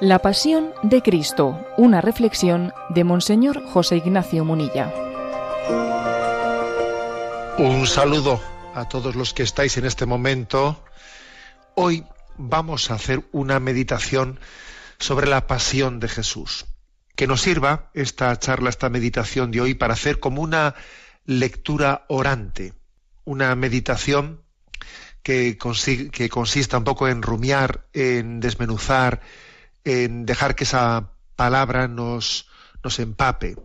La Pasión de Cristo, una reflexión de Monseñor José Ignacio Munilla. Un saludo a todos los que estáis en este momento. Hoy vamos a hacer una meditación sobre la pasión de Jesús. Que nos sirva esta charla, esta meditación de hoy para hacer como una lectura orante, una meditación que, que consista un poco en rumiar, en desmenuzar, en dejar que esa palabra nos, nos empape.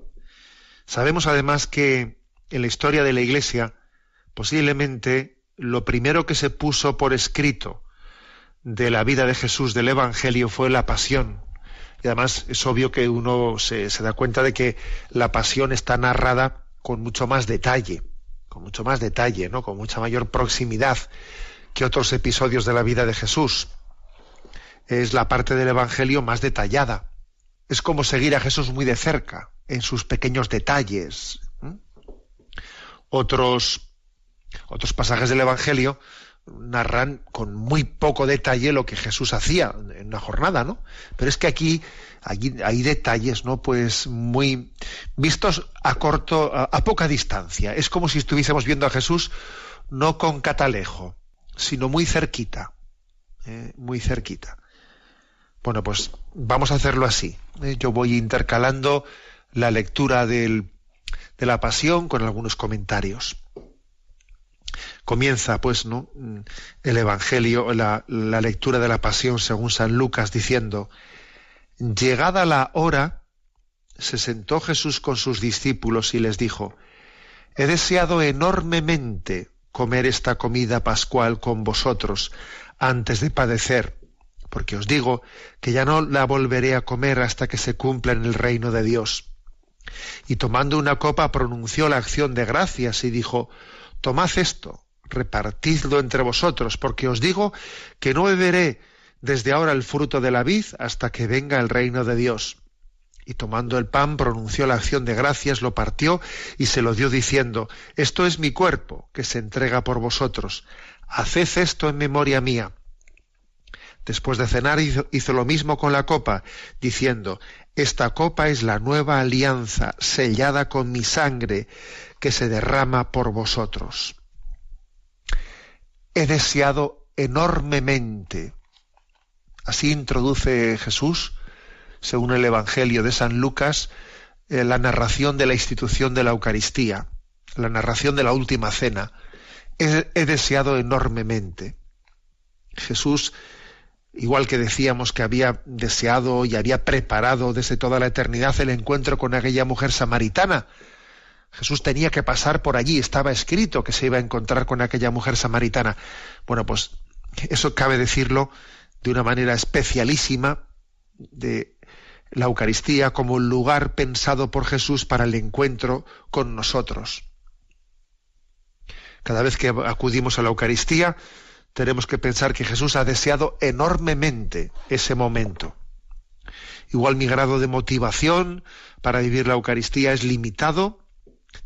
Sabemos además que en la historia de la Iglesia, posiblemente lo primero que se puso por escrito de la vida de Jesús, del Evangelio, fue la pasión. Y además es obvio que uno se, se da cuenta de que la pasión está narrada con mucho más detalle, con mucho más detalle, ¿no? con mucha mayor proximidad que otros episodios de la vida de Jesús es la parte del Evangelio más detallada. Es como seguir a Jesús muy de cerca, en sus pequeños detalles. Otros, otros pasajes del Evangelio narran con muy poco detalle lo que Jesús hacía en una jornada, ¿no? Pero es que aquí, hay detalles, ¿no? Pues muy vistos a corto, a, poca distancia. Es como si estuviésemos viendo a Jesús no con catalejo, sino muy cerquita, ¿eh? muy cerquita. Bueno, pues vamos a hacerlo así. ¿eh? Yo voy intercalando la lectura de la pasión con algunos comentarios. Comienza, pues, ¿no? El Evangelio, la, la lectura de la pasión según San Lucas, diciendo, llegada la hora, se sentó Jesús con sus discípulos y les dijo, he deseado enormemente comer esta comida pascual con vosotros antes de padecer porque os digo que ya no la volveré a comer hasta que se cumpla en el reino de Dios. Y tomando una copa pronunció la acción de gracias y dijo, Tomad esto, repartidlo entre vosotros, porque os digo que no beberé desde ahora el fruto de la vid hasta que venga el reino de Dios. Y tomando el pan pronunció la acción de gracias, lo partió y se lo dio diciendo, Esto es mi cuerpo, que se entrega por vosotros. Haced esto en memoria mía. Después de cenar hizo, lo mismo con la copa, diciendo, Esta copa es la nueva alianza sellada con mi sangre que se derrama por vosotros. He deseado enormemente. Así introduce Jesús, según el Evangelio de San Lucas, eh, la narración de la institución de la Eucaristía, la narración de la última cena. he deseado enormemente. Jesús igual que decíamos que había deseado y había preparado desde toda la eternidad el encuentro con aquella mujer samaritana. Jesús tenía que pasar por allí, estaba escrito que se iba a encontrar con aquella mujer samaritana. Bueno, pues eso cabe decirlo de una manera especialísima de la Eucaristía como un lugar pensado por Jesús para el encuentro con nosotros. Cada vez que acudimos a la Eucaristía, tenemos que pensar que Jesús ha deseado enormemente ese momento. Igual mi grado de motivación para vivir la Eucaristía es limitado,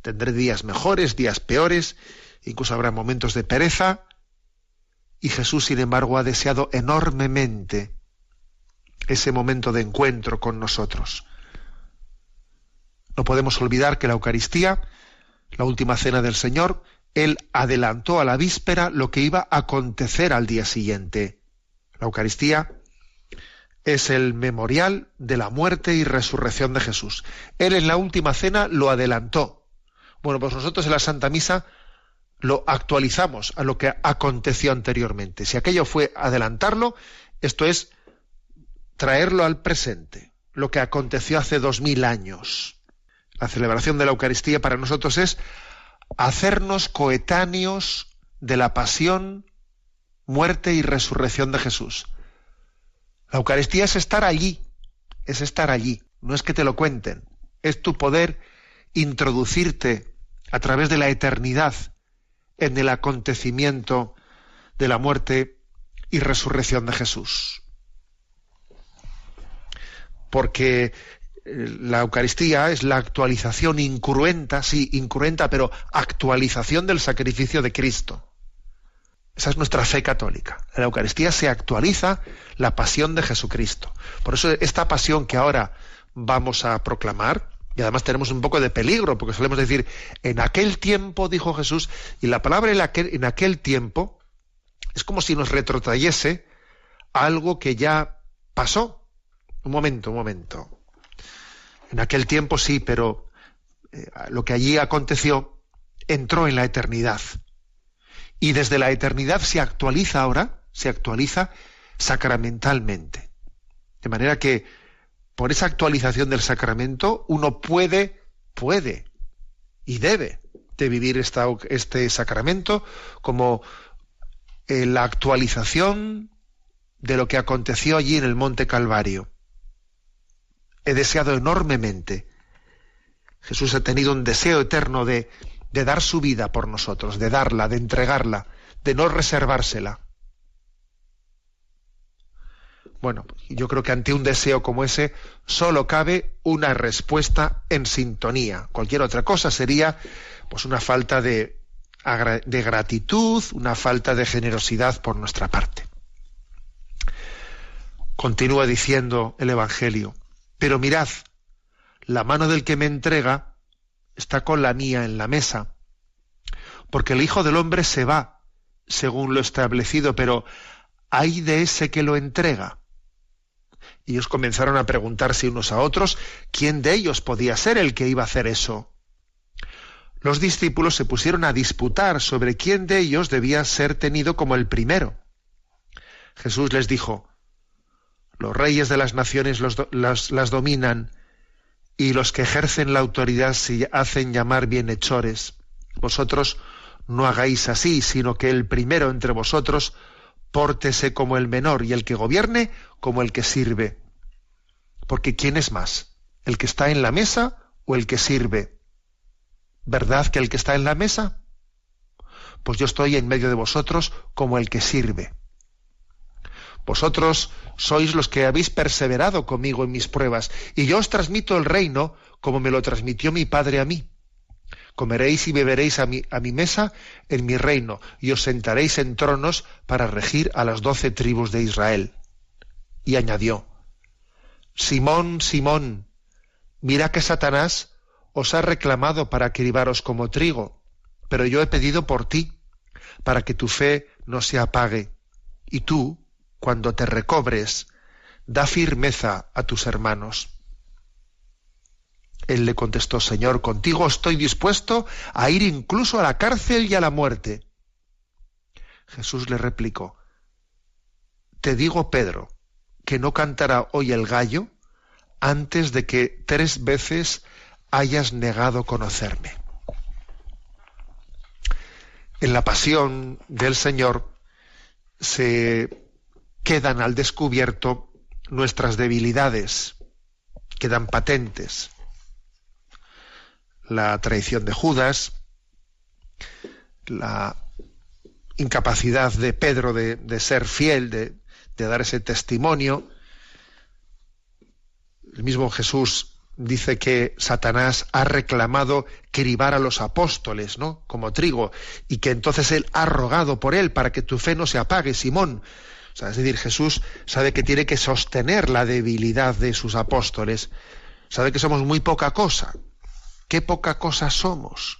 tendré días mejores, días peores, incluso habrá momentos de pereza, y Jesús, sin embargo, ha deseado enormemente ese momento de encuentro con nosotros. No podemos olvidar que la Eucaristía, la última cena del Señor, él adelantó a la víspera lo que iba a acontecer al día siguiente. La Eucaristía es el memorial de la muerte y resurrección de Jesús. Él en la última cena lo adelantó. Bueno, pues nosotros en la Santa Misa lo actualizamos a lo que aconteció anteriormente. Si aquello fue adelantarlo, esto es traerlo al presente, lo que aconteció hace dos mil años. La celebración de la Eucaristía para nosotros es hacernos coetáneos de la pasión, muerte y resurrección de Jesús. La Eucaristía es estar allí, es estar allí, no es que te lo cuenten, es tu poder introducirte a través de la eternidad en el acontecimiento de la muerte y resurrección de Jesús. Porque la Eucaristía es la actualización incruenta, sí, incruenta, pero actualización del sacrificio de Cristo. Esa es nuestra fe católica. En la Eucaristía se actualiza la pasión de Jesucristo. Por eso esta pasión que ahora vamos a proclamar, y además tenemos un poco de peligro, porque solemos decir, en aquel tiempo, dijo Jesús, y la palabra en aquel, en aquel tiempo es como si nos retrotrayese algo que ya pasó. Un momento, un momento. En aquel tiempo sí, pero eh, lo que allí aconteció entró en la eternidad y desde la eternidad se actualiza ahora, se actualiza sacramentalmente. De manera que por esa actualización del sacramento uno puede, puede y debe de vivir este sacramento como eh, la actualización de lo que aconteció allí en el Monte Calvario. He deseado enormemente. Jesús ha tenido un deseo eterno de de dar su vida por nosotros, de darla, de entregarla, de no reservársela. Bueno, yo creo que ante un deseo como ese solo cabe una respuesta en sintonía. Cualquier otra cosa sería pues una falta de, de gratitud, una falta de generosidad por nuestra parte. Continúa diciendo el Evangelio, pero mirad, la mano del que me entrega está con la mía en la mesa. Porque el Hijo del Hombre se va, según lo establecido, pero hay de ese que lo entrega. Y ellos comenzaron a preguntarse unos a otros quién de ellos podía ser el que iba a hacer eso. Los discípulos se pusieron a disputar sobre quién de ellos debía ser tenido como el primero. Jesús les dijo, los reyes de las naciones las, las dominan y los que ejercen la autoridad se hacen llamar bienhechores. Vosotros no hagáis así, sino que el primero entre vosotros pórtese como el menor y el que gobierne como el que sirve. Porque ¿quién es más? ¿El que está en la mesa o el que sirve? ¿Verdad que el que está en la mesa? Pues yo estoy en medio de vosotros como el que sirve. Vosotros sois los que habéis perseverado conmigo en mis pruebas, y yo os transmito el reino como me lo transmitió mi Padre a mí. Comeréis y beberéis a mi, a mi mesa en mi reino, y os sentaréis en tronos para regir a las doce tribus de Israel. Y añadió, Simón, Simón, mira que Satanás os ha reclamado para cribaros como trigo, pero yo he pedido por ti, para que tu fe no se apague. Y tú, cuando te recobres, da firmeza a tus hermanos. Él le contestó, Señor, contigo estoy dispuesto a ir incluso a la cárcel y a la muerte. Jesús le replicó, Te digo, Pedro, que no cantará hoy el gallo antes de que tres veces hayas negado conocerme. En la pasión del Señor se quedan al descubierto nuestras debilidades, quedan patentes. La traición de Judas, la incapacidad de Pedro de, ser fiel, de, de dar ese testimonio. El mismo Jesús dice que Satanás ha reclamado cribar a los apóstoles, ¿no? Como trigo, y que entonces él ha rogado por él para que tu fe no se apague, Simón es decir, Jesús sabe que tiene que sostener la debilidad de sus apóstoles. Sabe que somos muy poca cosa. Qué poca cosa somos.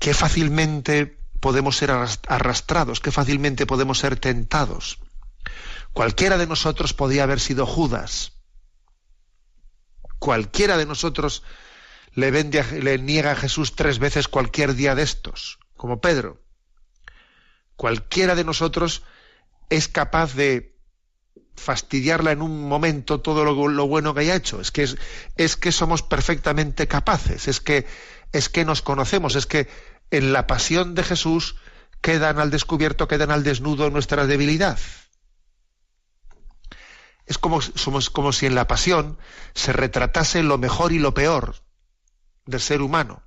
Qué fácilmente podemos ser arrastrados, qué fácilmente podemos ser tentados. Cualquiera de nosotros podía haber sido Judas. Cualquiera de nosotros le, le niega a Jesús tres veces cualquier día de estos, como Pedro. Cualquiera de nosotros es capaz de fastidiarla en un momento todo lo, bueno que haya hecho. Es que, es, que somos perfectamente capaces, es que, es que nos conocemos, es que en la pasión de Jesús quedan al descubierto, quedan al desnudo nuestra debilidad. Es como, somos, como si en la pasión se retratase lo mejor y lo peor del ser humano.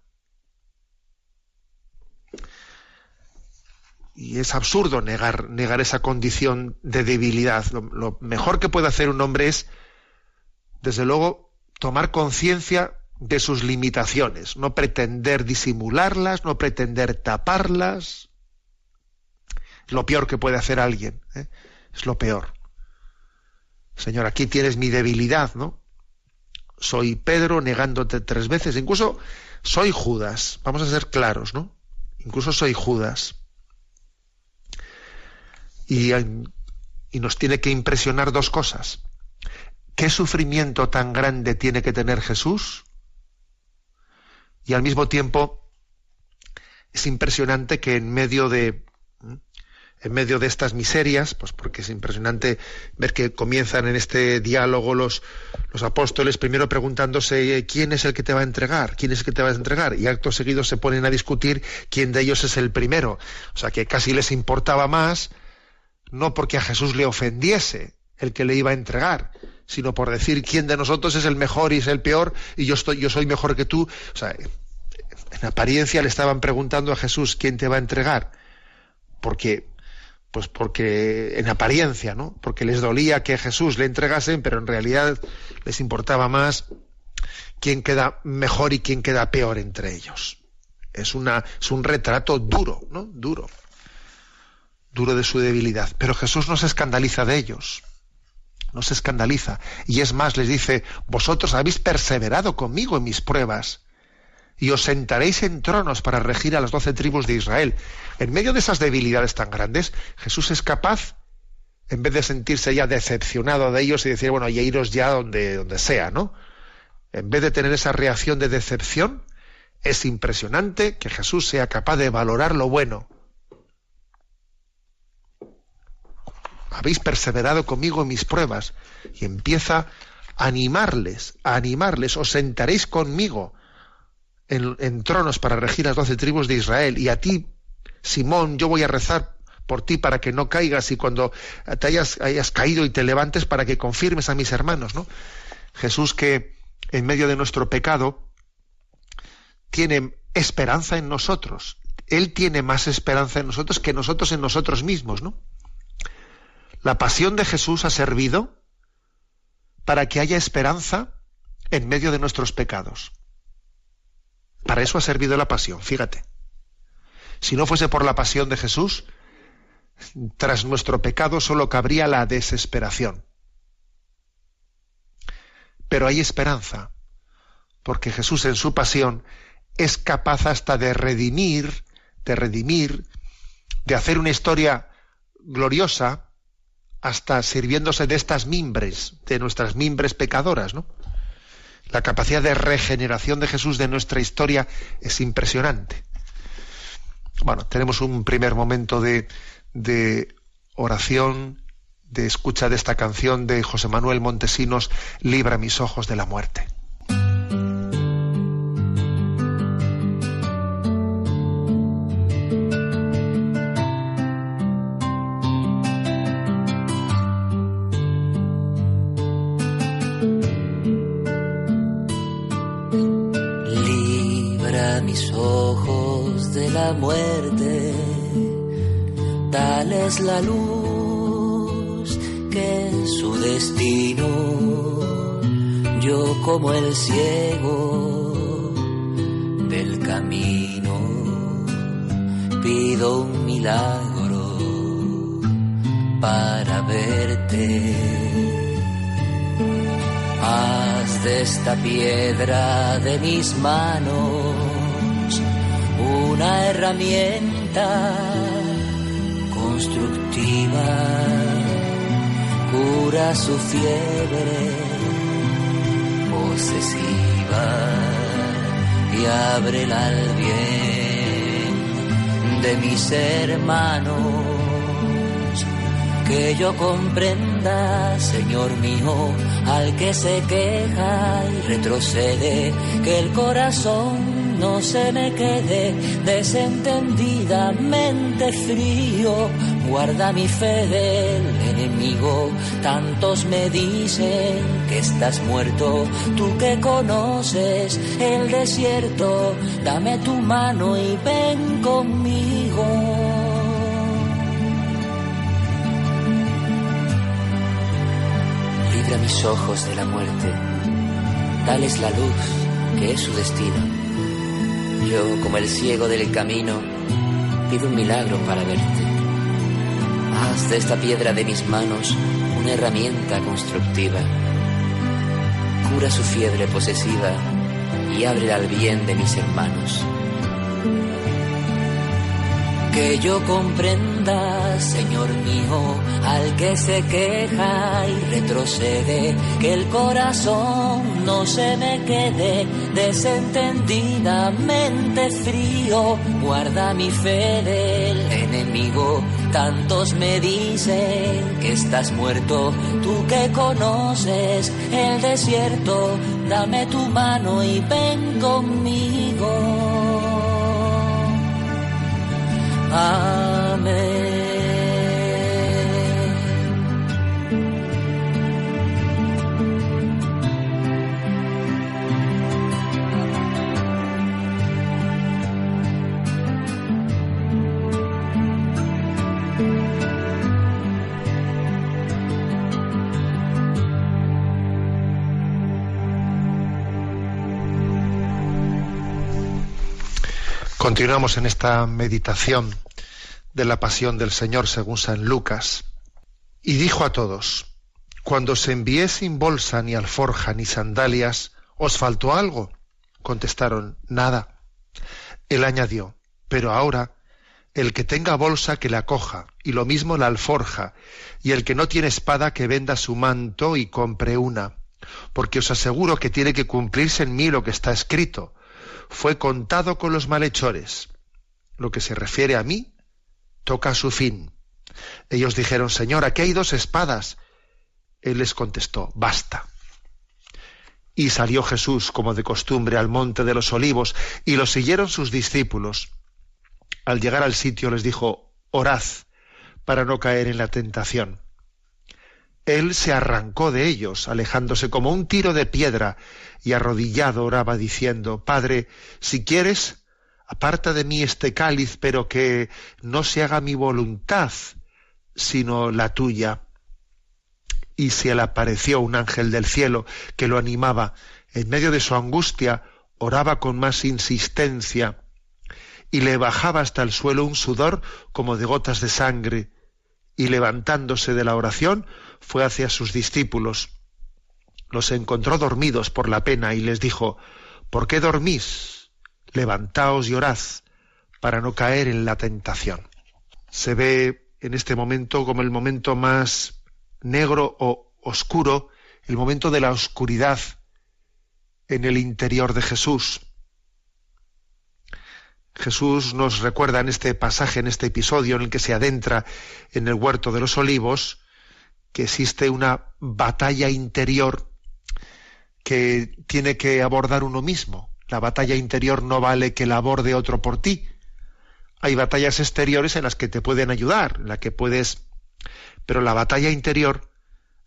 Y es absurdo negar, negar esa condición de debilidad. Lo, mejor que puede hacer un hombre es, desde luego, tomar conciencia de sus limitaciones, no pretender disimularlas, no pretender taparlas. lo peor que puede hacer alguien. ¿eh? Es lo peor. Señor, aquí tienes mi debilidad, ¿no? Soy Pedro negándote tres veces, incluso soy Judas, vamos a ser claros, ¿no? Incluso soy Judas. Y, nos tiene que impresionar dos cosas. ¿Qué sufrimiento tan grande tiene que tener Jesús? Y al mismo tiempo es impresionante que en medio de en medio de estas miserias, pues porque es impresionante ver que comienzan en este diálogo los, los apóstoles primero preguntándose quién es el que te va a entregar, quién es el que te va a entregar, y acto seguido se ponen a discutir quién de ellos es el primero. O sea que casi les importaba más, no porque a Jesús le ofendiese el que le iba a entregar, sino por decir quién de nosotros es el mejor y es el peor, y yo soy mejor que tú. O sea, en apariencia le estaban preguntando a Jesús quién te va a entregar, porque pues porque en apariencia, ¿no? Porque les dolía que Jesús le entregasen, pero en realidad les importaba más quién queda mejor y quién queda peor entre ellos. Es una es un retrato duro, ¿no? Duro. Duro de su debilidad, pero Jesús no se escandaliza de ellos. No se escandaliza y es más les dice, "Vosotros habéis perseverado conmigo en mis pruebas." y os sentaréis en tronos para regir a las doce tribus de Israel. En medio de esas debilidades tan grandes, Jesús es capaz, en vez de sentirse ya decepcionado de ellos y decir, bueno, ya iros ya donde, donde sea, ¿no? En vez de tener esa reacción de decepción, es impresionante que Jesús sea capaz de valorar lo bueno. Habéis perseverado conmigo en mis pruebas y empieza a animarles, a animarles, os sentaréis conmigo en, tronos para regir las doce tribus de Israel. Y a ti, Simón, yo voy a rezar por ti para que no caigas y cuando te hayas, hayas caído y te levantes para que confirmes a mis hermanos, ¿no? Jesús que en medio de nuestro pecado tiene esperanza en nosotros. Él tiene más esperanza en nosotros que nosotros en nosotros mismos, ¿no? La pasión de Jesús ha servido para que haya esperanza en medio de nuestros pecados. Para eso ha servido la pasión, fíjate. Si no fuese por la pasión de Jesús, tras nuestro pecado solo cabría la desesperación. Pero hay esperanza, porque Jesús en su pasión es capaz hasta de redimir, de redimir, de hacer una historia gloriosa, hasta sirviéndose de estas mimbres, de nuestras mimbres pecadoras, ¿no? La capacidad de regeneración de Jesús de nuestra historia es impresionante. Bueno, tenemos un primer momento de, de oración, de escucha de esta canción de José Manuel Montesinos, Libra mis ojos de la muerte. La luz que es su destino. Yo como el ciego del camino pido un milagro para verte. Haz de esta piedra de mis manos una herramienta constructiva, cura su fiebre posesiva y abre al bien de mis hermanos. Que yo comprenda, Señor mío, al que se queja y retrocede, que el corazón no se me quede desentendidamente frío. Guarda mi fe del enemigo. Tantos me dicen que estás muerto. Tú que conoces el desierto, dame tu mano y ven conmigo. Libra mis ojos de la muerte. Dales la luz que es su destino yo, como el ciego del camino, pido un milagro para verte. Haz de esta piedra de mis manos una herramienta constructiva. Cura su fiebre posesiva y ábrela al bien de mis hermanos que yo comprenda, Señor mío, al que se queja y retrocede, que el corazón no se me quede desentendidamente frío, guarda mi fe del enemigo. Tantos me dicen que estás muerto, tú que conoces el desierto, dame tu mano y ven conmigo. Amén. Continuamos en esta meditación de la pasión del Señor según San Lucas. Y dijo a todos, cuando se envié sin bolsa ni alforja ni sandalias, ¿os faltó algo? Contestaron, nada. Él añadió, pero ahora, el que tenga bolsa que la coja, y lo mismo la alforja, y el que no tiene espada que venda su manto y compre una, porque os aseguro que tiene que cumplirse en mí lo que está escrito fue contado con los malhechores. Lo que se refiere a mí toca su fin. Ellos dijeron, Señor, aquí hay dos espadas. Él les contestó, basta. Y salió Jesús, como de costumbre, al monte de los olivos, y lo siguieron sus discípulos. Al llegar al sitio les dijo, orad para no caer en la tentación. Él se arrancó de ellos, alejándose como un tiro de piedra, y arrodillado oraba diciendo, Padre, si quieres, aparta de mí este cáliz, pero que no se haga mi voluntad, sino la tuya. Y se le apareció un ángel del cielo que lo animaba. En medio de su angustia, oraba con más insistencia, y le bajaba hasta el suelo un sudor como de gotas de sangre, y levantándose de la oración, fue hacia sus discípulos. Los encontró dormidos por la pena y les dijo, ¿por qué dormís? Levantaos y orad para no caer en la tentación. Se ve en este momento como el momento más negro o oscuro, el momento de la oscuridad en el interior de Jesús. Jesús nos recuerda en este pasaje, en este episodio en el que se adentra en el huerto de los olivos, que existe una batalla interior que tiene que abordar uno mismo. La batalla interior no vale que la aborde otro por ti. Hay batallas exteriores en las que te pueden ayudar, en la que puedes... Pero la batalla interior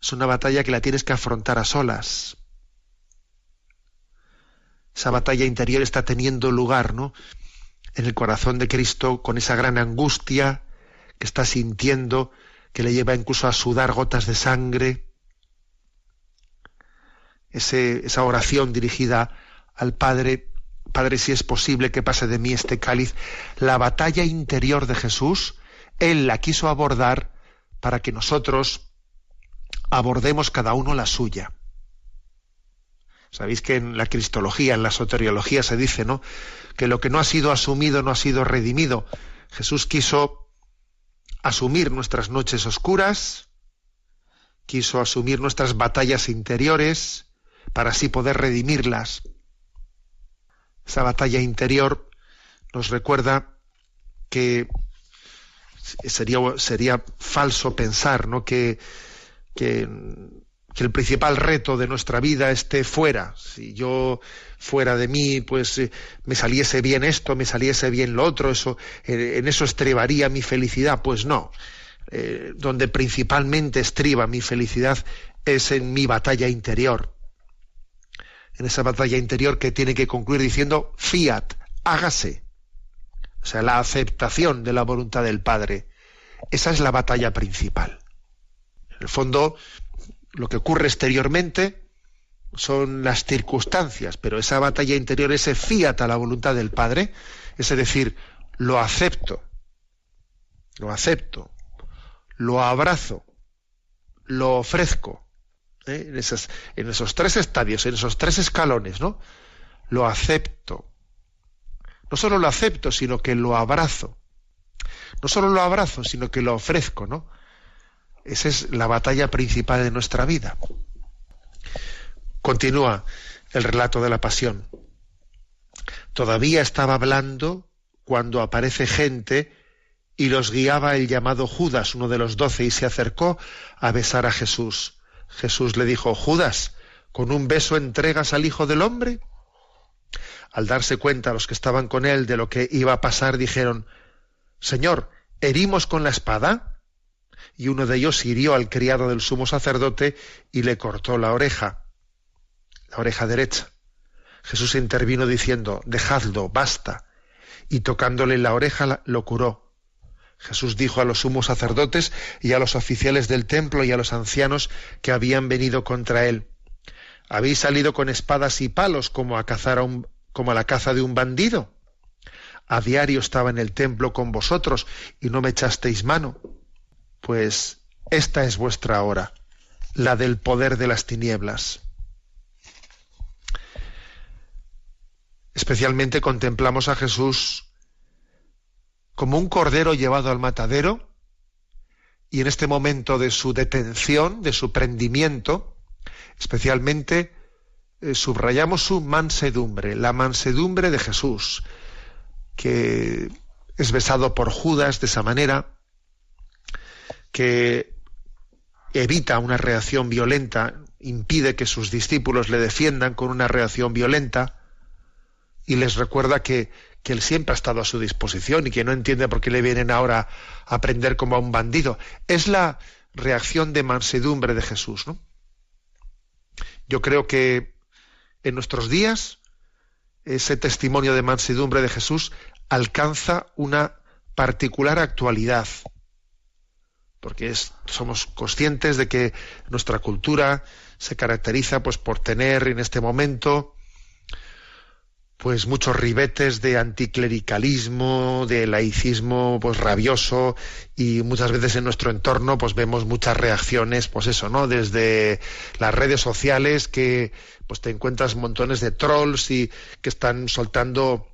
es una batalla que la tienes que afrontar a solas. Esa batalla interior está teniendo lugar, ¿no? En el corazón de Cristo, con esa gran angustia que está sintiendo, que le lleva incluso a sudar gotas de sangre. esa oración dirigida al Padre, Padre, si es posible que pase de mí este cáliz, la batalla interior de Jesús, Él la quiso abordar para que nosotros abordemos cada uno la suya. Sabéis que en la cristología, en la soteriología se dice, ¿no? Que lo que no ha sido asumido no ha sido redimido. Jesús quiso asumir nuestras noches oscuras, quiso asumir nuestras batallas interiores para así poder redimirlas. Esa batalla interior nos recuerda que sería, sería falso pensar ¿no? que, que que el principal reto de nuestra vida esté fuera. Si yo fuera de mí, pues eh, me saliese bien esto, me saliese bien lo otro, eso, eh, en eso estribaría mi felicidad. Pues no. Eh, donde principalmente estriba mi felicidad es en mi batalla interior. En esa batalla interior que tiene que concluir diciendo fiat, hágase. O sea, la aceptación de la voluntad del Padre. Esa es la batalla principal. En el fondo, lo que ocurre exteriormente son las circunstancias, pero esa batalla interior, ese fiat a la voluntad del Padre, es decir, lo acepto, lo acepto, lo abrazo, lo ofrezco, ¿eh? en, esos, en esos tres estadios, en esos tres escalones, ¿no? Lo acepto. No solo lo acepto, sino que lo abrazo. No solo lo abrazo, sino que lo ofrezco, ¿no? Esa es la batalla principal de nuestra vida. Continúa el relato de la pasión. Todavía estaba hablando cuando aparece gente y los guiaba el llamado Judas, uno de los doce, y se acercó a besar a Jesús. Jesús le dijo, Judas, ¿con un beso entregas al Hijo del Hombre? Al darse cuenta los que estaban con él de lo que iba a pasar, dijeron, Señor, ¿herimos con la espada? Y uno de ellos hirió al criado del sumo sacerdote y le cortó la oreja, la oreja derecha. Jesús intervino diciendo, Dejadlo, basta. Y tocándole la oreja lo curó. Jesús dijo a los sumos sacerdotes y a los oficiales del templo y a los ancianos que habían venido contra él. ¿Habéis salido con espadas y palos como a cazar a un, como a la caza de un bandido? A diario estaba en el templo con vosotros y no me echasteis mano. Pues esta es vuestra hora, la del poder de las tinieblas. Especialmente contemplamos a Jesús como un cordero llevado al matadero, y en este momento de su detención, de su prendimiento, especialmente eh, subrayamos su mansedumbre, la mansedumbre de Jesús, que es besado por Judas de esa manera, que evita una reacción violenta, impide que sus discípulos le defiendan con una reacción violenta y les recuerda que que él siempre ha estado a su disposición y que no entiende por qué le vienen ahora a prender como a un bandido. Es la reacción de mansedumbre de Jesús, ¿no? Yo creo que en nuestros días ese testimonio de mansedumbre de Jesús alcanza una particular actualidad, porque somos conscientes de que nuestra cultura se caracteriza pues por tener en este momento pues muchos ribetes de anticlericalismo, de laicismo pues rabioso y muchas veces en nuestro entorno pues vemos muchas reacciones, pues eso, ¿no? Desde las redes sociales que pues te encuentras montones de trolls y que están soltando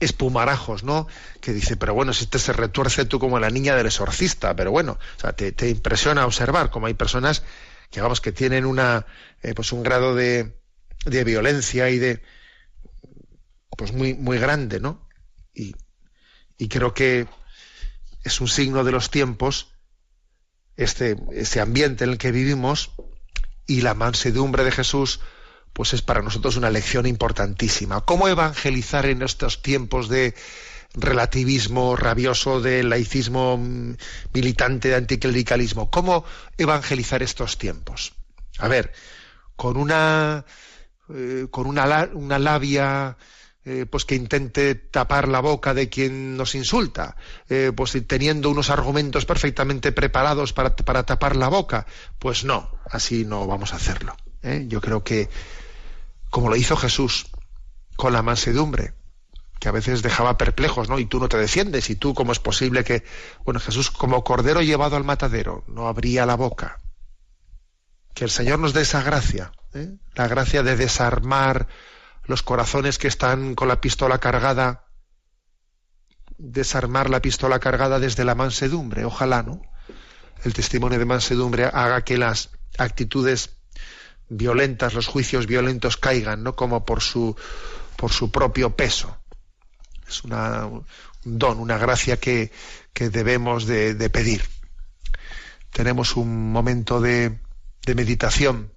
espumarajos, ¿no? Que dice, pero bueno, si este se retuerce tú como la niña del exorcista, pero bueno, o sea, te, impresiona observar como hay personas que vamos que tienen una eh, pues un grado de, de violencia y de pues muy, muy grande, ¿no? Y, y creo que es un signo de los tiempos, este, este ambiente en el que vivimos, y la mansedumbre de Jesús, pues es para nosotros una lección importantísima. ¿Cómo evangelizar en estos tiempos de relativismo rabioso, de laicismo militante, de anticlericalismo? ¿Cómo evangelizar estos tiempos? A ver, con una, eh, con una, una labia eh, pues que intente tapar la boca de quien nos insulta, eh, pues teniendo unos argumentos perfectamente preparados para, para, tapar la boca, pues no, así no vamos a hacerlo. Yo creo que, como lo hizo Jesús, con la mansedumbre, que a veces dejaba perplejos, ¿no? Y tú no te defiendes, y tú, ¿cómo es posible que, bueno, Jesús como cordero llevado al matadero, no abría la boca? Que el Señor nos dé esa gracia, la gracia de desarmar los corazones que están con la pistola cargada, desarmar la pistola cargada desde la mansedumbre. Ojalá, ¿no? El testimonio de mansedumbre haga que las actitudes violentas, los juicios violentos caigan, ¿no? Como por su, por su propio peso. Es una, un don, una gracia que, que debemos de, de, pedir. Tenemos un momento de, de meditación,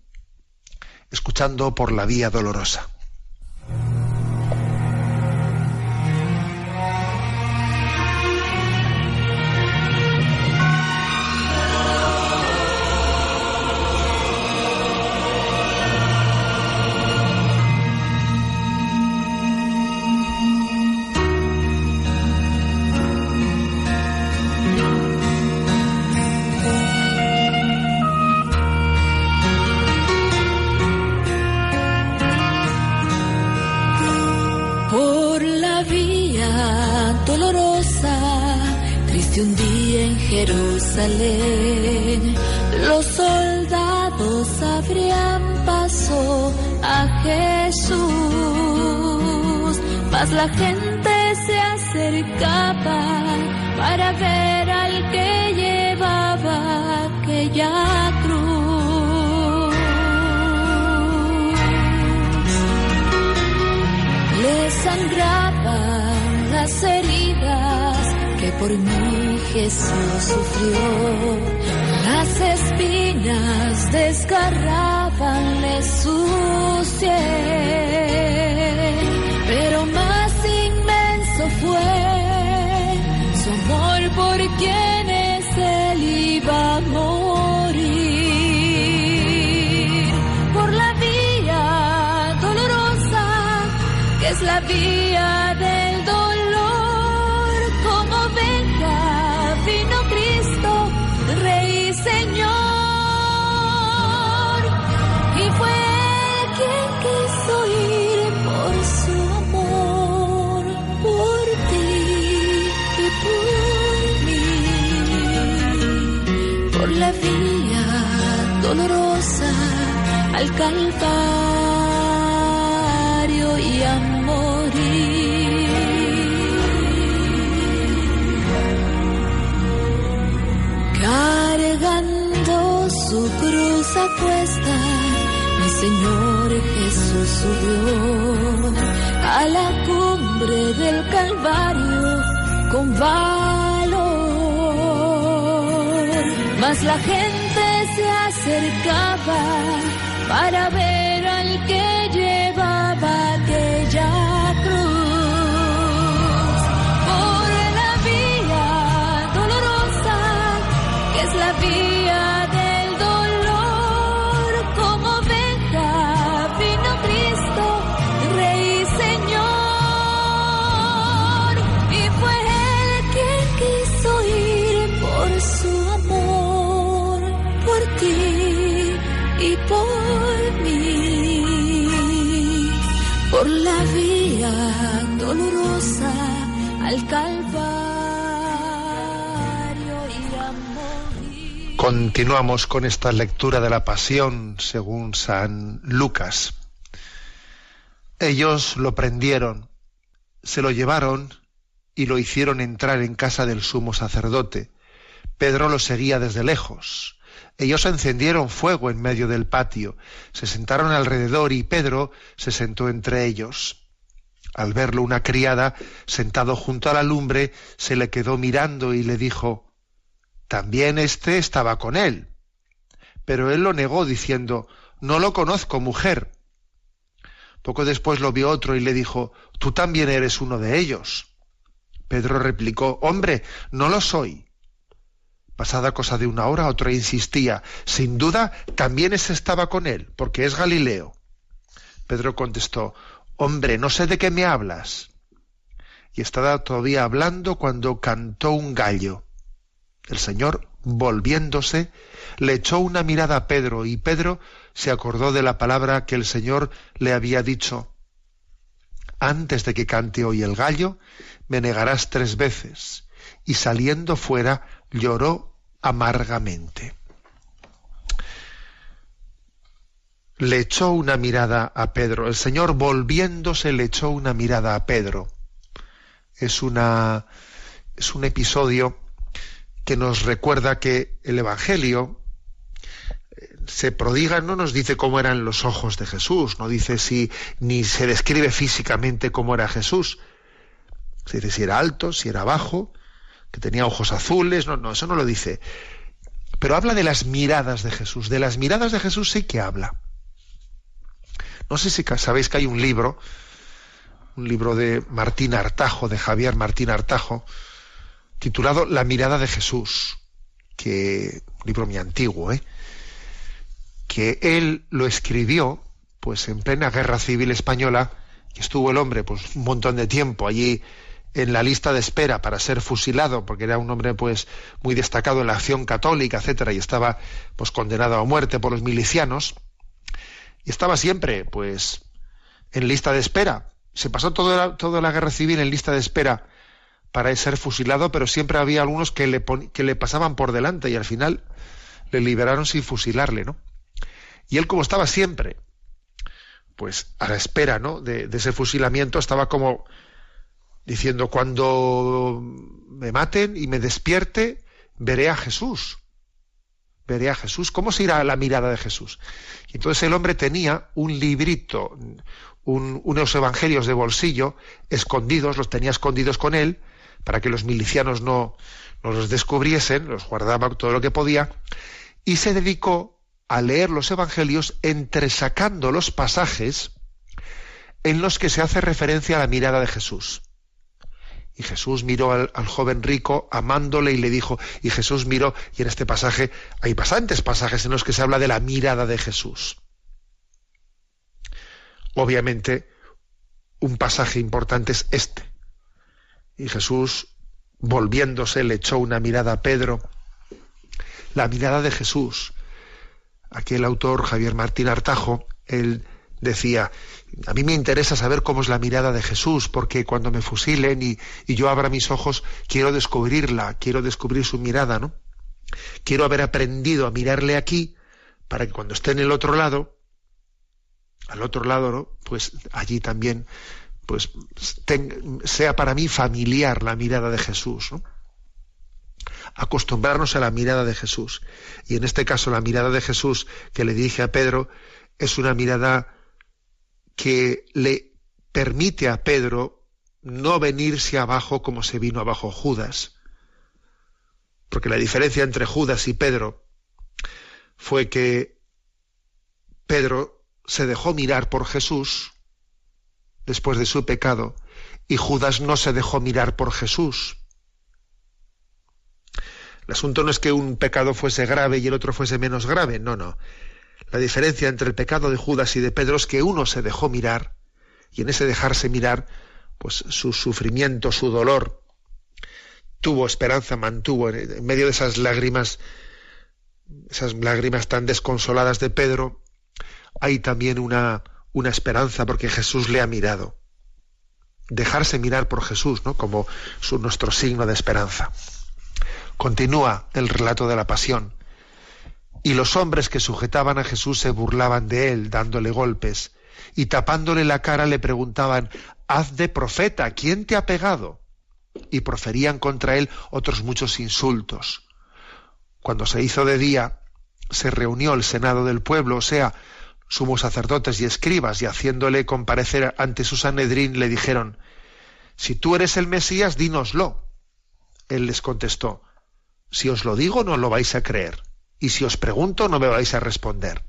escuchando por la vía dolorosa. Las heridas que por mí Jesús sufrió. Las espinas desgarrabanle su cielo, Calvario y a morir. Cargando su cruz a cuesta, mi Señor Jesús subió a la cumbre del Calvario con valor. Mas la gente se acercaba para ver Continuamos con esta lectura de la Pasión según San Lucas. Ellos lo prendieron, se lo llevaron y lo hicieron entrar en casa del sumo sacerdote. Pedro lo seguía desde lejos. Ellos encendieron fuego en medio del patio, se sentaron alrededor y Pedro se sentó entre ellos. Al verlo una criada, sentado junto a la lumbre, se le quedó mirando y le dijo, También éste estaba con él. Pero él lo negó diciendo, No lo conozco, mujer. Poco después lo vio otro y le dijo, Tú también eres uno de ellos. Pedro replicó, Hombre, no lo soy. Pasada cosa de una hora, otro insistía, Sin duda, también ese estaba con él, porque es Galileo. Pedro contestó, Hombre, no sé de qué me hablas. Y estaba todavía hablando cuando cantó un gallo. El Señor, volviéndose, le echó una mirada a Pedro y Pedro se acordó de la palabra que el Señor le había dicho. Antes de que cante hoy el gallo, me negarás tres veces. Y saliendo fuera, lloró amargamente. Le echó una mirada a Pedro. El Señor volviéndose le echó una mirada a Pedro. Es una es un episodio que nos recuerda que el Evangelio eh, se prodiga, no nos dice cómo eran los ojos de Jesús, no dice si ni se describe físicamente cómo era Jesús. Se dice si era alto, si era bajo, que tenía ojos azules, no, no, eso no lo dice. Pero habla de las miradas de Jesús. De las miradas de Jesús sí que habla. No sé si sabéis que hay un libro, un libro de Martín Artajo, de Javier Martín Artajo, titulado La mirada de Jesús, que un libro muy antiguo, ¿eh? que él lo escribió pues en plena guerra civil española, y estuvo el hombre pues un montón de tiempo allí en la lista de espera para ser fusilado, porque era un hombre pues muy destacado en la acción católica, etcétera, y estaba pues condenado a muerte por los milicianos, y estaba siempre pues en lista de espera. Se pasó toda la, toda la guerra civil en lista de espera para ser fusilado, pero siempre había algunos que le, que le pasaban por delante y al final le liberaron sin fusilarle, ¿no? Y él como estaba siempre, pues a la espera, ¿no? De, de ese fusilamiento, estaba como diciendo, cuando me maten y me despierte, veré a Jesús. Veré a Jesús. ¿Cómo se irá la mirada de Jesús? Y entonces el hombre tenía un librito, unos evangelios de bolsillo escondidos, los tenía escondidos con él, para que los milicianos no, no los descubriesen, los guardaba todo lo que podía, y se dedicó a leer los evangelios entresacando los pasajes en los que se hace referencia a la mirada de Jesús. Y Jesús miró al, joven rico amándole y le dijo, y Jesús miró, y en este pasaje hay bastantes pasajes en los que se habla de la mirada de Jesús. Obviamente, un pasaje importante es este. Y Jesús, volviéndose, le echó una mirada a Pedro. La mirada de Jesús. Aquí el autor Javier Martín Artajo, él decía, a mí me interesa saber cómo es la mirada de Jesús, porque cuando me fusilen y, yo abra mis ojos, quiero descubrirla, quiero descubrir su mirada, ¿no? Quiero haber aprendido a mirarle aquí, para que cuando esté en el otro lado, al otro lado, ¿no? Pues allí también, pues sea para mí familiar la mirada de Jesús, ¿no? Acostumbrarnos a la mirada de Jesús. Y en este caso, la mirada de Jesús que le dije a Pedro es una mirada que le permite a Pedro no venirse abajo como se vino abajo Judas. Porque la diferencia entre Judas y Pedro fue que Pedro se dejó mirar por Jesús después de su pecado y Judas no se dejó mirar por Jesús. El asunto no es que un pecado fuese grave y el otro fuese menos grave, no, no. La diferencia entre el pecado de Judas y de Pedro es que uno se dejó mirar y en ese dejarse mirar, pues su sufrimiento, su dolor, tuvo esperanza, mantuvo en medio de esas lágrimas, esas lágrimas tan desconsoladas de Pedro, hay también una, una esperanza porque Jesús le ha mirado. Dejarse mirar por Jesús, ¿no? Como su, nuestro signo de esperanza. Continúa el relato de la pasión. Y los hombres que sujetaban a Jesús se burlaban de él, dándole golpes, y tapándole la cara le preguntaban, Haz de profeta, ¿quién te ha pegado? Y proferían contra él otros muchos insultos. Cuando se hizo de día, se reunió el senado del pueblo, o sea, sumos sacerdotes y escribas, y haciéndole comparecer ante su Sanedrín, le dijeron, Si tú eres el Mesías, dínoslo. Él les contestó, Si os lo digo, no lo vais a creer y si os pregunto no me vais a responder.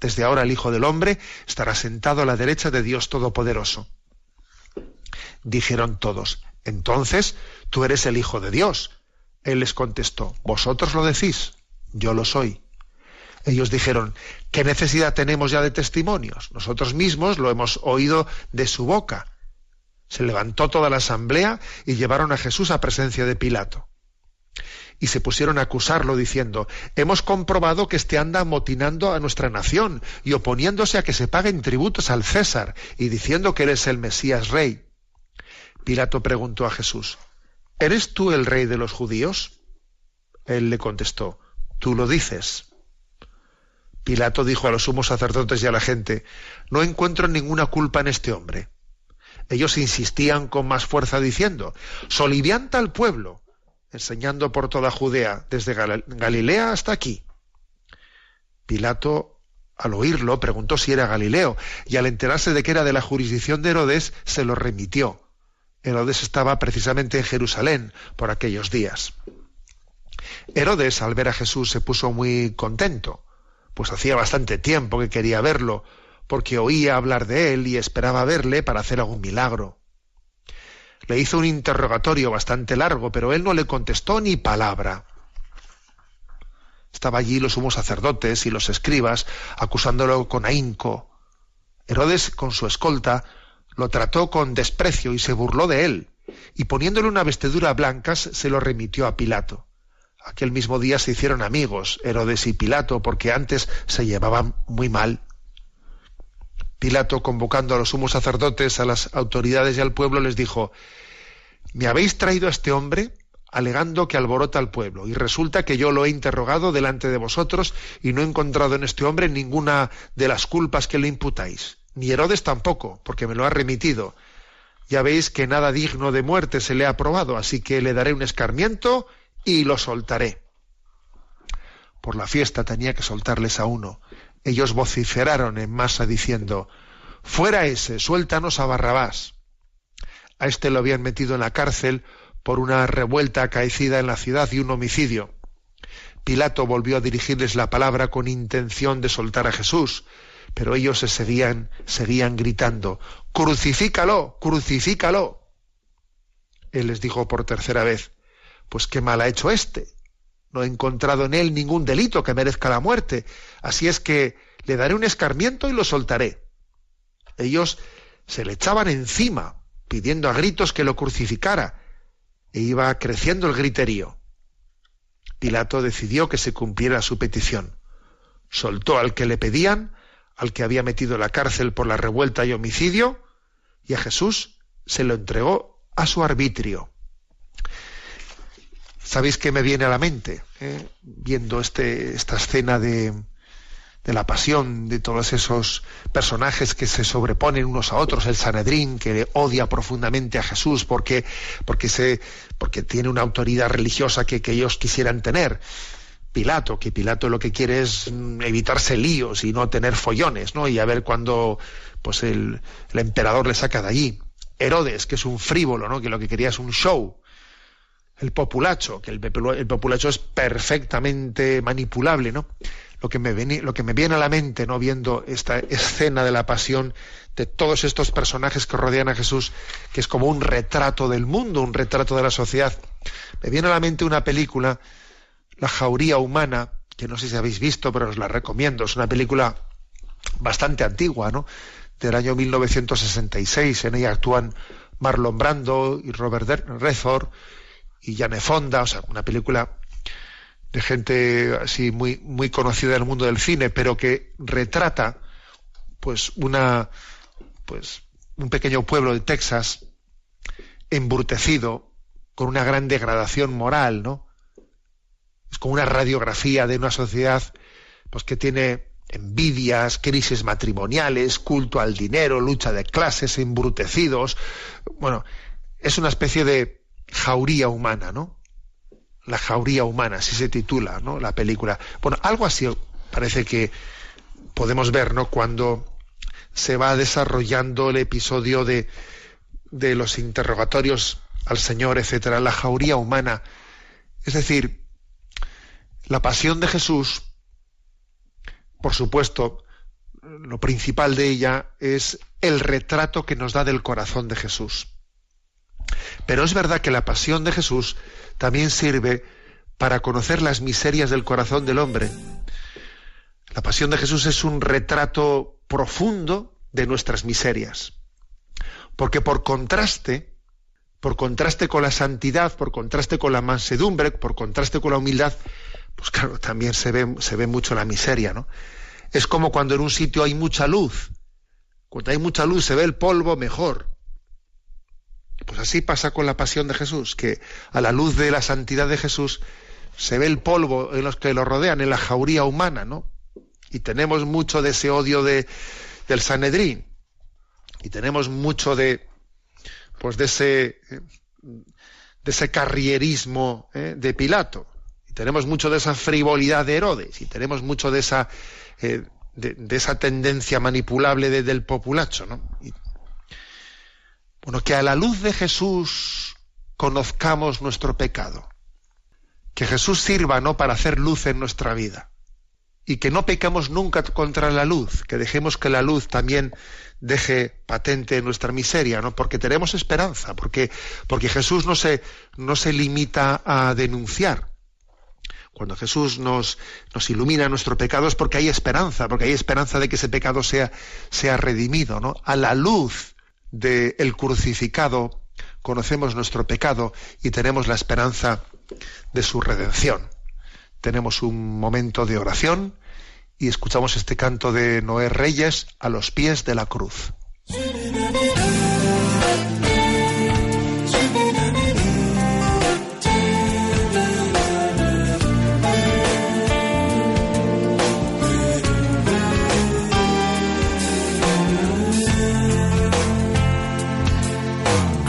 Desde ahora el Hijo del Hombre estará sentado a la derecha de Dios Todopoderoso. Dijeron todos, entonces tú eres el Hijo de Dios. Él les contestó, vosotros lo decís, yo lo soy. Ellos dijeron, ¿qué necesidad tenemos ya de testimonios? Nosotros mismos lo hemos oído de su boca. Se levantó toda la asamblea y llevaron a Jesús a presencia de Pilato y se pusieron a acusarlo diciendo, hemos comprobado que este anda motinando a nuestra nación y oponiéndose a que se paguen tributos al César y diciendo que eres el Mesías rey. Pilato preguntó a Jesús, ¿eres tú el rey de los judíos? Él le contestó, tú lo dices. Pilato dijo a los sumos sacerdotes y a la gente, no encuentro ninguna culpa en este hombre. Ellos insistían con más fuerza diciendo, solivianta al pueblo enseñando por toda Judea, desde Galilea hasta aquí. Pilato, al oírlo, preguntó si era Galileo, y al enterarse de que era de la jurisdicción de Herodes, se lo remitió. Herodes estaba precisamente en Jerusalén por aquellos días. Herodes, al ver a Jesús, se puso muy contento, pues hacía bastante tiempo que quería verlo, porque oía hablar de él y esperaba verle para hacer algún milagro. Le hizo un interrogatorio bastante largo, pero él no le contestó ni palabra. Estaba allí los sumos sacerdotes y los escribas acusándolo con ahínco. Herodes, con su escolta, lo trató con desprecio y se burló de él, y poniéndole una vestidura blanca se lo remitió a Pilato. Aquel mismo día se hicieron amigos Herodes y Pilato porque antes se llevaban muy mal. Pilato, convocando a los sumos sacerdotes, a las autoridades y al pueblo, les dijo, me habéis traído a este hombre alegando que alborota al pueblo, y resulta que yo lo he interrogado delante de vosotros y no he encontrado en este hombre ninguna de las culpas que le imputáis, ni Herodes tampoco, porque me lo ha remitido. Ya veis que nada digno de muerte se le ha probado, así que le daré un escarmiento y lo soltaré. Por la fiesta tenía que soltarles a uno. Ellos vociferaron en masa diciendo, Fuera ese, suéltanos a Barrabás. A este lo habían metido en la cárcel por una revuelta acaecida en la ciudad y un homicidio. Pilato volvió a dirigirles la palabra con intención de soltar a Jesús, pero ellos se seguían, seguían gritando, Crucifícalo, crucifícalo. Él les dijo por tercera vez, pues qué mal ha hecho éste. No he encontrado en él ningún delito que merezca la muerte. Así es que le daré un escarmiento y lo soltaré. Ellos se le echaban encima, pidiendo a gritos que lo crucificara, e iba creciendo el griterío. Pilato decidió que se cumpliera su petición. Soltó al que le pedían, al que había metido en la cárcel por la revuelta y homicidio, y a Jesús se lo entregó a su arbitrio. ¿Sabéis qué me viene a la mente? eh? Viendo este, esta escena de, de la pasión de todos esos personajes que se sobreponen unos a otros, el Sanedrín que odia profundamente a Jesús porque, porque, se, porque tiene una autoridad religiosa que, que ellos quisieran tener. Pilato, que Pilato lo que quiere es mm, evitarse líos y no tener follones, ¿no? Y a ver cuándo pues el, el emperador le saca de allí. Herodes, que es un frívolo, ¿no? Que lo que quería es un show. El populacho, que el, el populacho es perfectamente manipulable, ¿no? lo que me viene, lo que me viene a la mente, no viendo esta escena de la pasión de todos estos personajes que rodean a Jesús, que es como un retrato del mundo, un retrato de la sociedad. Me viene a la mente una película, La jauría humana, que no sé si habéis visto, pero os la recomiendo. Es una película bastante antigua, ¿no? Del año 1966. En ella actúan Marlon Brando y Robert Redford y Jane Fonda, o sea, una película de gente así muy, muy conocida en el mundo del cine, pero que retrata pues una pues un pequeño pueblo de Texas embrutecido con una gran degradación moral, ¿no? Es como una radiografía de una sociedad pues que tiene envidias, crisis matrimoniales, culto al dinero, lucha de clases, embrutecidos. Bueno, es una especie de jauría humana, ¿no? La jauría humana, así se titula, ¿no? La película. Bueno, algo así parece que podemos ver, ¿no? Cuando se va desarrollando el episodio de, de los interrogatorios al Señor, etcétera, la jauría humana. Es decir, la pasión de Jesús, por supuesto, lo principal de ella es el retrato que nos da del corazón de Jesús. Pero es verdad que la pasión de Jesús también sirve para conocer las miserias del corazón del hombre. La pasión de Jesús es un retrato profundo de nuestras miserias. Porque por contraste, por contraste con la santidad, por contraste con la mansedumbre, por contraste con la humildad, pues claro, también se ve, se ve mucho la miseria, ¿no? Es como cuando en un sitio hay mucha luz. Cuando hay mucha luz se ve el polvo mejor. Pues así pasa con la pasión de Jesús, que a la luz de la santidad de Jesús se ve el polvo en los que lo rodean, en la jauría humana, ¿no? Y tenemos mucho de ese odio de, del Sanedrín. Y tenemos mucho de, pues de ese, de ese carrierismo ¿eh? de Pilato. Y tenemos mucho de esa frivolidad de Herodes. Y tenemos mucho de esa, eh, de, esa tendencia manipulable de, del populacho, ¿no? Bueno, que a la luz de Jesús conozcamos nuestro pecado. Que Jesús sirva no para hacer luz en nuestra vida. Y que no pecamos nunca contra la luz, que dejemos que la luz también deje patente nuestra miseria, ¿no? Porque tenemos esperanza, porque, porque Jesús no se, no se limita a denunciar. Cuando Jesús nos, nos ilumina nuestro pecado es porque hay esperanza, porque hay esperanza de que ese pecado sea, sea redimido, ¿no? A la luz del el crucificado conocemos nuestro pecado y tenemos la esperanza de su redención. Tenemos un momento de oración y escuchamos este canto de Noé Reyes a los pies de la cruz.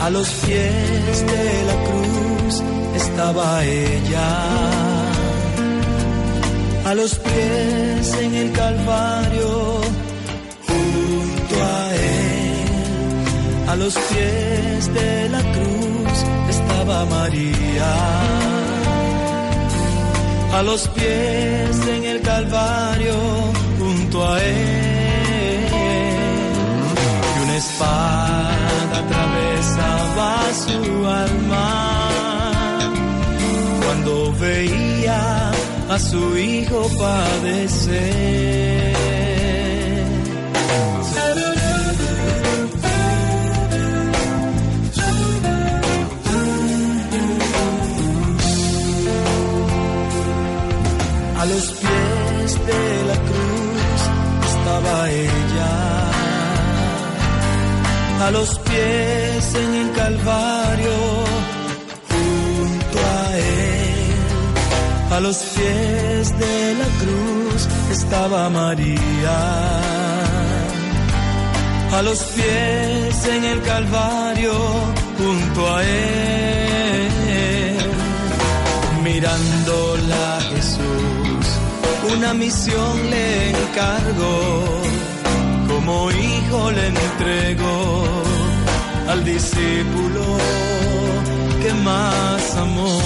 A los pies de la cruz estaba ella. A los pies en el Calvario, junto a él. A los pies de la cruz estaba María a los pies en el Calvario junto a él. Espada atravesaba su alma cuando veía a su hijo padecer. A los pies de la cruz estaba ella. A los pies en el Calvario, junto a él. A los pies de la cruz estaba María. A los pies en el Calvario, junto a él. Mirándola Jesús una misión le encargo, como hijo le entrego al discípulo que más amó.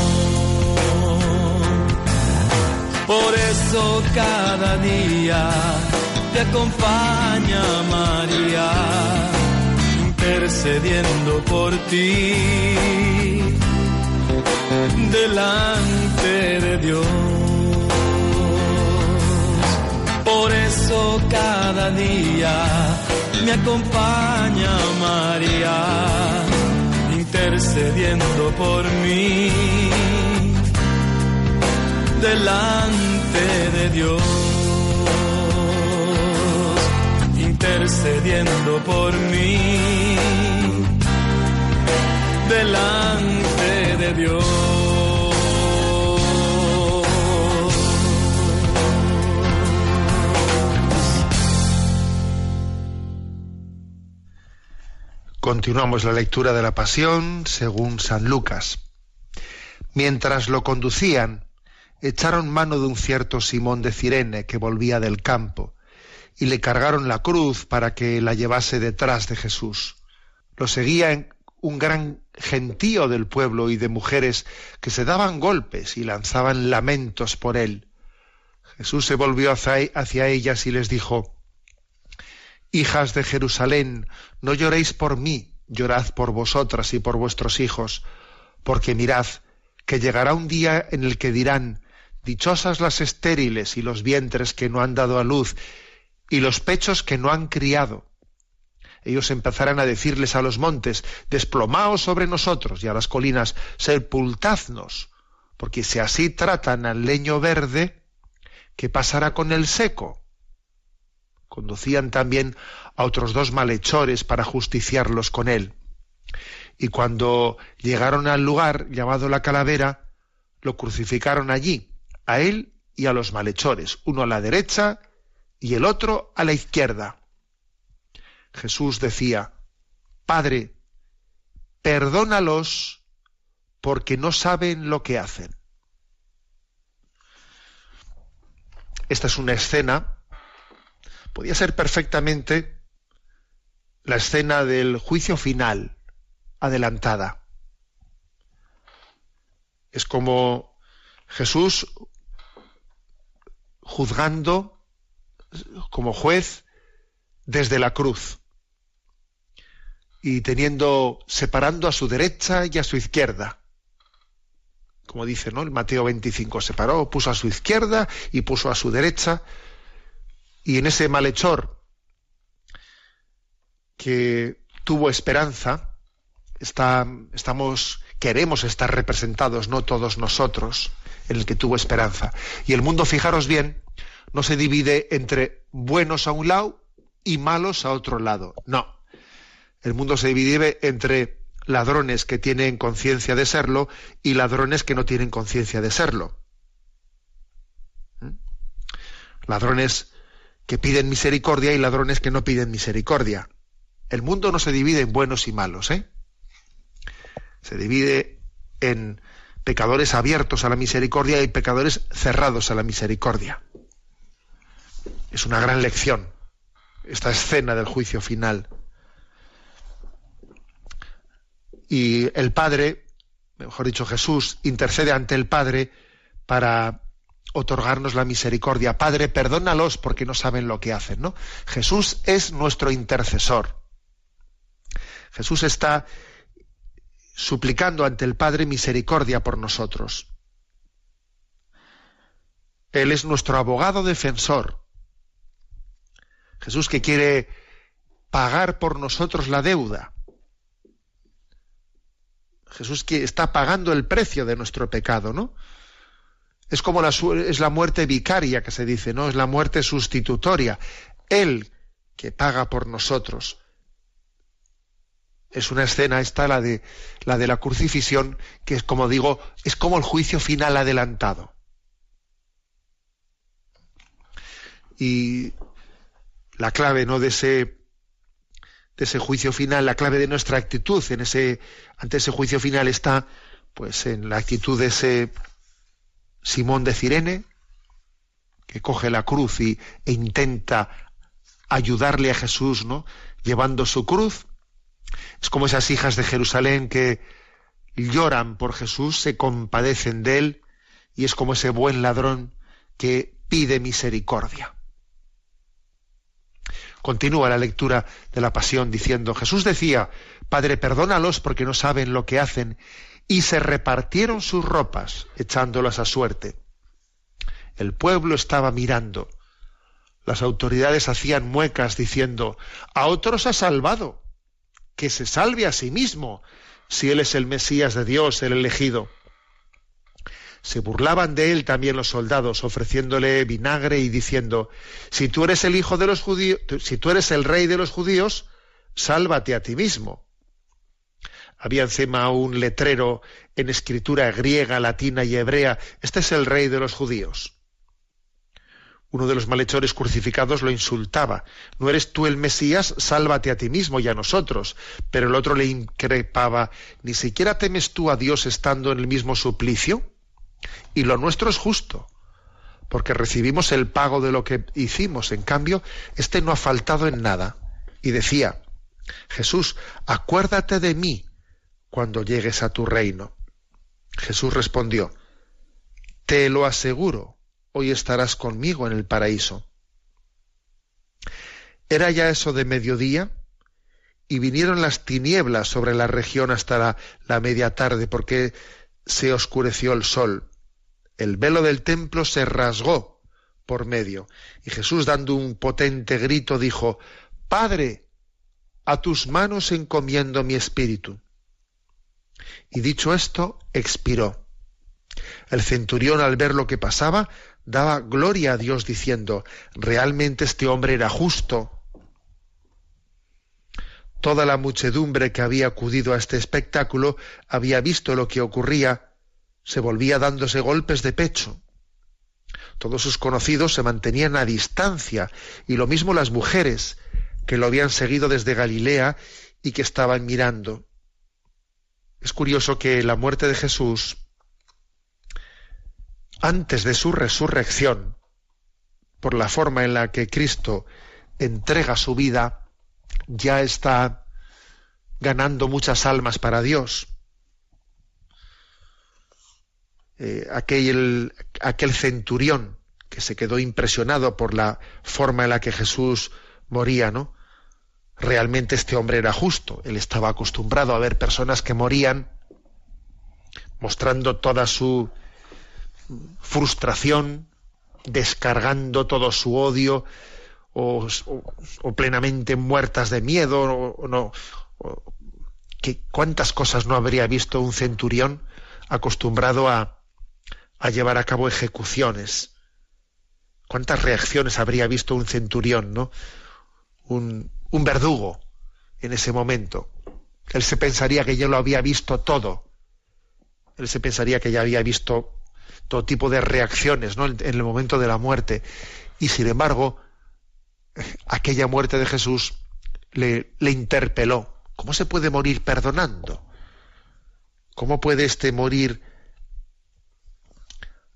Por eso cada día te acompaña María, intercediendo por ti delante de Dios. Por eso cada día me acompaña María, intercediendo por mí delante de Dios, intercediendo por mí delante de Dios. Continuamos la lectura de la Pasión según San Lucas. Mientras lo conducían, echaron mano de un cierto Simón de Cirene que volvía del campo, y le cargaron la cruz para que la llevase detrás de Jesús. Lo seguía un gran gentío del pueblo y de mujeres que se daban golpes y lanzaban lamentos por él. Jesús se volvió hacia ellas y les dijo, Hijas de Jerusalén, no lloréis por mí, llorad por vosotras y por vuestros hijos, porque mirad, que llegará un día en el que dirán, Dichosas las estériles y los vientres que no han dado a luz, y los pechos que no han criado. Ellos empezarán a decirles a los montes, Desplomaos sobre nosotros, y a las colinas, sepultadnos, porque si así tratan al leño verde, ¿qué pasará con el seco? Conducían también a otros dos malhechores para justiciarlos con él. Y cuando llegaron al lugar llamado la calavera, lo crucificaron allí, a él y a los malhechores, uno a la derecha y el otro a la izquierda. Jesús decía, Padre, perdónalos porque no saben lo que hacen. Esta es una escena podía ser perfectamente la escena del juicio final adelantada. Es como Jesús juzgando como juez desde la cruz y teniendo separando a su derecha y a su izquierda. Como dice, ¿no? El Mateo 25 separó, puso a su izquierda y puso a su derecha y en ese malhechor que tuvo esperanza, estamos, queremos estar representados, no todos nosotros, en el que tuvo esperanza. Y el mundo, fijaros bien, no se divide entre buenos a un lado y malos a otro lado. No. El mundo se divide entre ladrones que tienen conciencia de serlo y ladrones que no tienen conciencia de serlo. ¿Mm? Ladrones que piden misericordia y ladrones que no piden misericordia. El mundo no se divide en buenos y malos, ¿eh? Se divide en pecadores abiertos a la misericordia y pecadores cerrados a la misericordia. Es una gran lección esta escena del juicio final. Y el Padre, mejor dicho Jesús, intercede ante el Padre para otorgarnos la misericordia. Padre, perdónalos porque no saben lo que hacen, ¿no? Jesús es nuestro intercesor. Jesús está suplicando ante el Padre misericordia por nosotros. Él es nuestro abogado defensor. Jesús que quiere pagar por nosotros la deuda. Jesús que está pagando el precio de nuestro pecado, ¿no? Es como la, es la muerte vicaria que se dice, ¿no? Es la muerte sustitutoria. Él que paga por nosotros. Es una escena esta, la de la de la crucifixión, que es como digo, es como el juicio final adelantado. Y la clave ¿no? de ese de ese juicio final, la clave de nuestra actitud en ese ante ese juicio final está pues en la actitud de ese Simón de Cirene que coge la cruz y, e intenta ayudarle a Jesús, ¿no? llevando su cruz. Es como esas hijas de Jerusalén que lloran por Jesús, se compadecen de él y es como ese buen ladrón que pide misericordia. Continúa la lectura de la pasión diciendo, Jesús decía, Padre, perdónalos porque no saben lo que hacen, y se repartieron sus ropas, echándolas a suerte. El pueblo estaba mirando. Las autoridades hacían muecas diciendo, a otros ha salvado, que se salve a sí mismo, si él es el Mesías de Dios, el elegido. Se burlaban de él también los soldados, ofreciéndole vinagre y diciendo, si tú eres el hijo de los judíos, si tú eres el rey de los judíos, sálvate a ti mismo. Había encima un letrero en escritura griega, latina y hebrea, este es el rey de los judíos. Uno de los malhechores crucificados lo insultaba. ¿No eres tú el Mesías? Sálvate a ti mismo y a nosotros. Pero el otro le increpaba. ¿Ni siquiera temes tú a Dios estando en el mismo suplicio? Y lo nuestro es justo, porque recibimos el pago de lo que hicimos. En cambio, este no ha faltado en nada. Y decía, Jesús, acuérdate de mí cuando llegues a tu reino. Jesús respondió, Te lo aseguro, hoy estarás conmigo en el paraíso. Era ya eso de mediodía y vinieron las tinieblas sobre la región hasta la, media tarde porque se oscureció el sol el velo del templo se rasgó por medio. Y Jesús, dando un potente grito, dijo, Padre, a tus manos encomiendo mi espíritu. Y dicho esto, expiró. El centurión, al ver lo que pasaba, daba gloria a Dios diciendo, realmente este hombre era justo. Toda la muchedumbre que había acudido a este espectáculo había visto lo que ocurría se volvía dándose golpes de pecho. Todos sus conocidos se mantenían a distancia y lo mismo las mujeres que lo habían seguido desde Galilea y que estaban mirando. Es curioso que la muerte de Jesús, antes de su resurrección, por la forma en la que Cristo entrega su vida, ya está ganando muchas almas para Dios. Eh, aquel, aquel centurión que se quedó impresionado por la forma en la que Jesús moría, ¿no? Realmente este hombre era justo. Él estaba acostumbrado a ver personas que morían mostrando toda su frustración, descargando todo su odio, o, plenamente muertas de miedo, o, no. que cuántas cosas no habría visto un centurión acostumbrado a, a llevar a cabo ejecuciones. ¿Cuántas reacciones habría visto un centurión, ¿no? Un, un verdugo en ese momento. Él se pensaría que ya lo había visto todo. Él se pensaría que ya había visto todo tipo de reacciones ¿no? en el momento de la muerte. Y sin embargo, aquella muerte de Jesús le, le interpeló. ¿Cómo se puede morir perdonando? ¿Cómo puede éste morir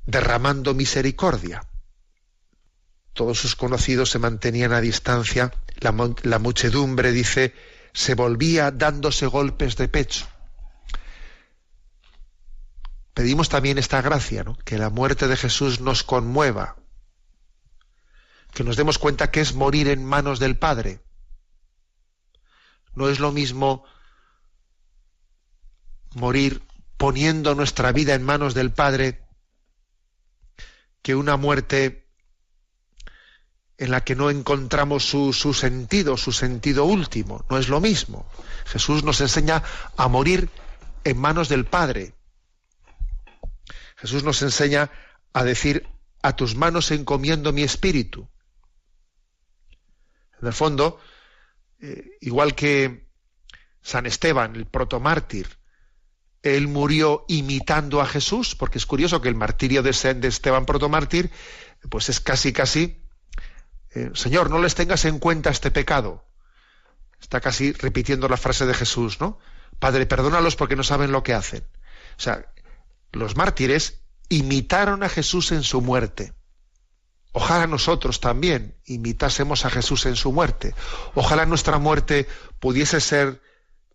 derramando misericordia? Todos sus conocidos se mantenían a distancia, la, muchedumbre, dice, se volvía dándose golpes de pecho. Pedimos también esta gracia, que la muerte de Jesús nos conmueva, que nos demos cuenta que es morir en manos del Padre. No es lo mismo morir poniendo nuestra vida en manos del Padre que una muerte en la que no encontramos su, sentido, su sentido último. No es lo mismo. Jesús nos enseña a morir en manos del Padre. Jesús nos enseña a decir, a tus manos encomiendo mi espíritu. En el fondo, eh, igual que San Esteban, el protomártir, él murió imitando a Jesús, porque es curioso que el martirio de, Esteban protomártir, pues es casi, casi, eh, Señor, no les tengas en cuenta este pecado. Está casi repitiendo la frase de Jesús, ¿no? Padre, perdónalos porque no saben lo que hacen. O sea, los mártires imitaron a Jesús en su muerte. Ojalá nosotros también imitásemos a Jesús en su muerte. Ojalá nuestra muerte pudiese ser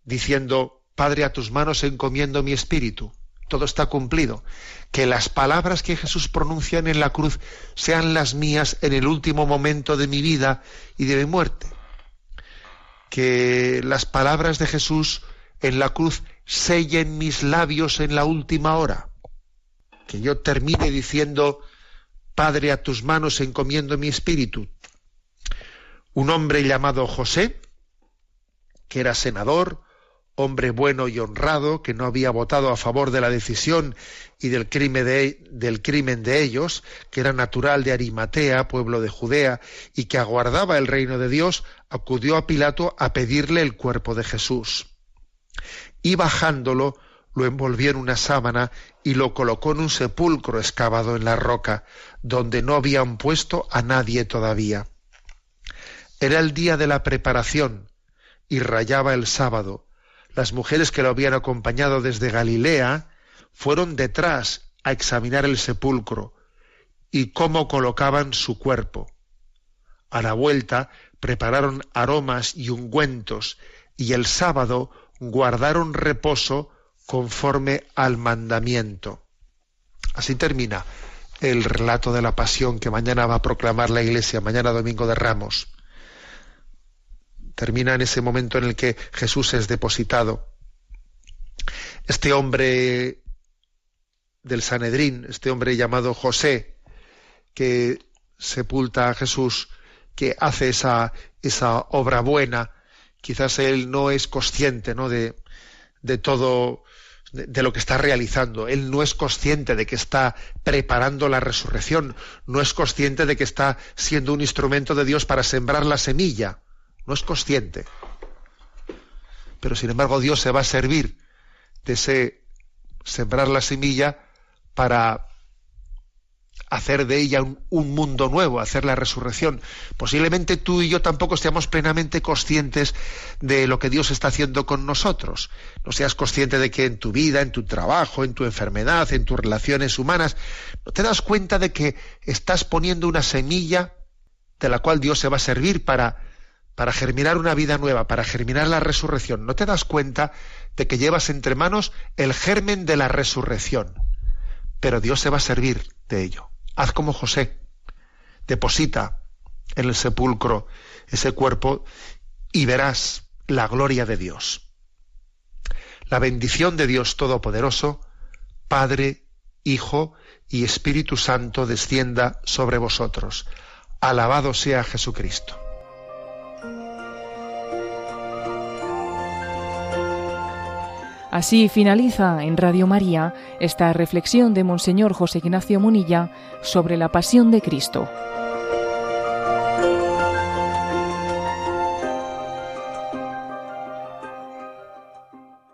diciendo, Padre, a tus manos encomiendo mi espíritu. Todo está cumplido. Que las palabras que Jesús pronuncia en la cruz sean las mías en el último momento de mi vida y de mi muerte. Que las palabras de Jesús en la cruz sellen mis labios en la última hora. Que yo termine diciendo, Padre, a tus manos encomiendo mi espíritu. Un hombre llamado José, que era senador, hombre bueno y honrado, que no había votado a favor de la decisión y del crimen de, ellos, que era natural de Arimatea, pueblo de Judea, y que aguardaba el reino de Dios, acudió a Pilato a pedirle el cuerpo de Jesús y bajándolo lo envolvió en una sábana y lo colocó en un sepulcro excavado en la roca, donde no habían puesto a nadie todavía. Era el día de la preparación y rayaba el sábado. Las mujeres que lo habían acompañado desde Galilea fueron detrás a examinar el sepulcro y cómo colocaban su cuerpo. A la vuelta prepararon aromas y ungüentos y el sábado guardaron reposo conforme al mandamiento. Así termina el relato de la pasión que mañana va a proclamar la Iglesia, mañana domingo de Ramos. Termina en ese momento en el que Jesús es depositado. Este hombre del Sanedrín, este hombre llamado José, que sepulta a Jesús, que hace esa, esa obra buena, quizás él no es consciente ¿no? De, de todo de, de, lo que está realizando. Él no es consciente de que está preparando la resurrección, no es consciente de que está siendo un instrumento de Dios para sembrar la semilla, no es consciente. Pero sin embargo Dios se va a servir de ese sembrar la semilla para hacer de ella un, un, mundo nuevo, hacer la resurrección. Posiblemente tú y yo tampoco seamos plenamente conscientes de lo que Dios está haciendo con nosotros. No seas consciente de que en tu vida, en tu trabajo, en tu enfermedad, en tus relaciones humanas, no te das cuenta de que estás poniendo una semilla de la cual Dios se va a servir para, para germinar una vida nueva, para germinar la resurrección. No te das cuenta de que llevas entre manos el germen de la resurrección. Pero Dios se va a servir de ello. Haz como José, deposita en el sepulcro ese cuerpo y verás la gloria de Dios. La bendición de Dios Todopoderoso, Padre, Hijo y Espíritu Santo descienda sobre vosotros. Alabado sea Jesucristo. Así finaliza en Radio María esta reflexión de Monseñor José Ignacio Munilla sobre la pasión de Cristo.